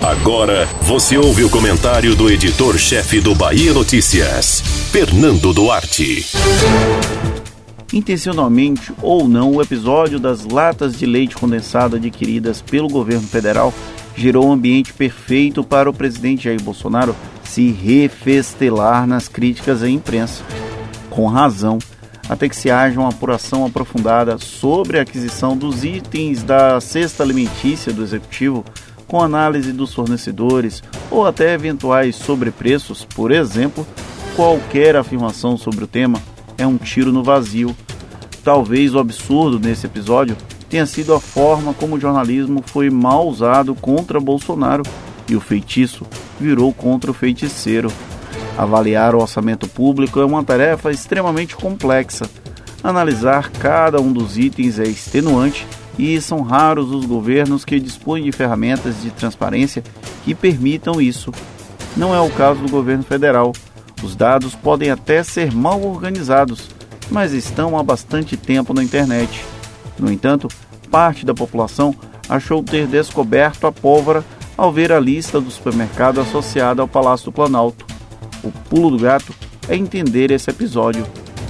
Agora você ouve o comentário do editor-chefe do Bahia Notícias, Fernando Duarte. Intencionalmente ou não, o episódio das latas de leite condensado adquiridas pelo governo federal gerou um ambiente perfeito para o presidente Jair Bolsonaro se refestelar nas críticas à imprensa. Com razão, até que se haja uma apuração aprofundada sobre a aquisição dos itens da cesta alimentícia do executivo, com análise dos fornecedores ou até eventuais sobrepreços, por exemplo, qualquer afirmação sobre o tema é um tiro no vazio. Talvez o absurdo nesse episódio tenha sido a forma como o jornalismo foi mal usado contra Bolsonaro e o feitiço virou contra o feiticeiro. Avaliar o orçamento público é uma tarefa extremamente complexa. Analisar cada um dos itens é extenuante e são raros os governos que dispõem de ferramentas de transparência que permitam isso. Não é o caso do governo federal. Os dados podem até ser mal organizados, mas estão há bastante tempo na internet. No entanto, parte da população achou ter descoberto a pólvora ao ver a lista do supermercado associada ao Palácio do Planalto. O pulo do gato é entender esse episódio.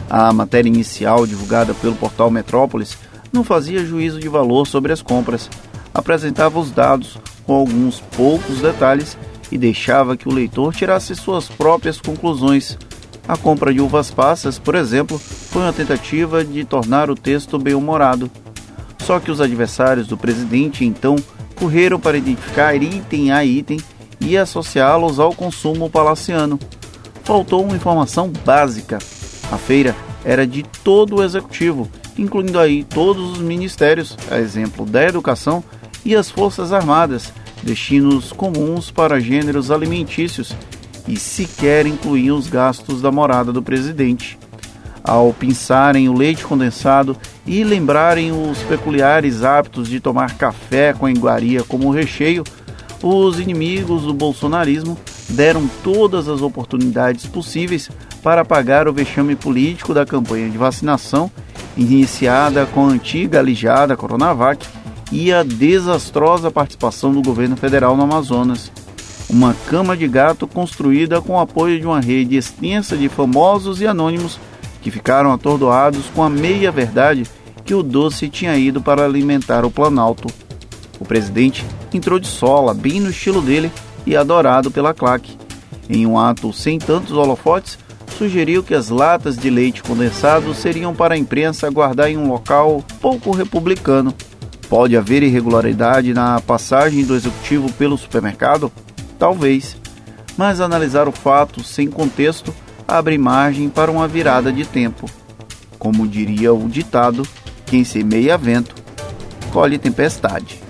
A matéria inicial divulgada pelo portal Metrópolis não fazia juízo de valor sobre as compras, apresentava os dados com alguns poucos detalhes e deixava que o leitor tirasse suas próprias conclusões. A compra de uvas passas, por exemplo, foi uma tentativa de tornar o texto bem-humorado. Só que os adversários do presidente então correram para identificar item a item e associá-los ao consumo palaciano. Faltou uma informação básica. A feira era de todo o executivo, incluindo aí todos os ministérios, a exemplo da educação e as Forças Armadas, destinos comuns para gêneros alimentícios e sequer incluíam os gastos da morada do presidente. Ao pensarem o leite condensado e lembrarem os peculiares hábitos de tomar café com a iguaria como recheio, os inimigos do bolsonarismo deram todas as oportunidades possíveis para apagar o vexame político da campanha de vacinação iniciada com a antiga alijada Coronavac e a desastrosa participação do governo federal no Amazonas. Uma cama de gato construída com o apoio de uma rede extensa de famosos e anônimos que ficaram atordoados com a meia-verdade que o doce tinha ido para alimentar o Planalto. O presidente entrou de sola, bem no estilo dele e adorado pela claque. Em um ato sem tantos holofotes, sugeriu que as latas de leite condensado seriam para a imprensa guardar em um local pouco republicano. Pode haver irregularidade na passagem do executivo pelo supermercado? Talvez. Mas analisar o fato sem contexto abre margem para uma virada de tempo. Como diria o ditado, quem semeia vento, colhe tempestade.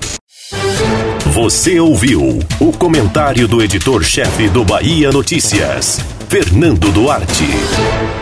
Você ouviu o comentário do editor-chefe do Bahia Notícias, Fernando Duarte.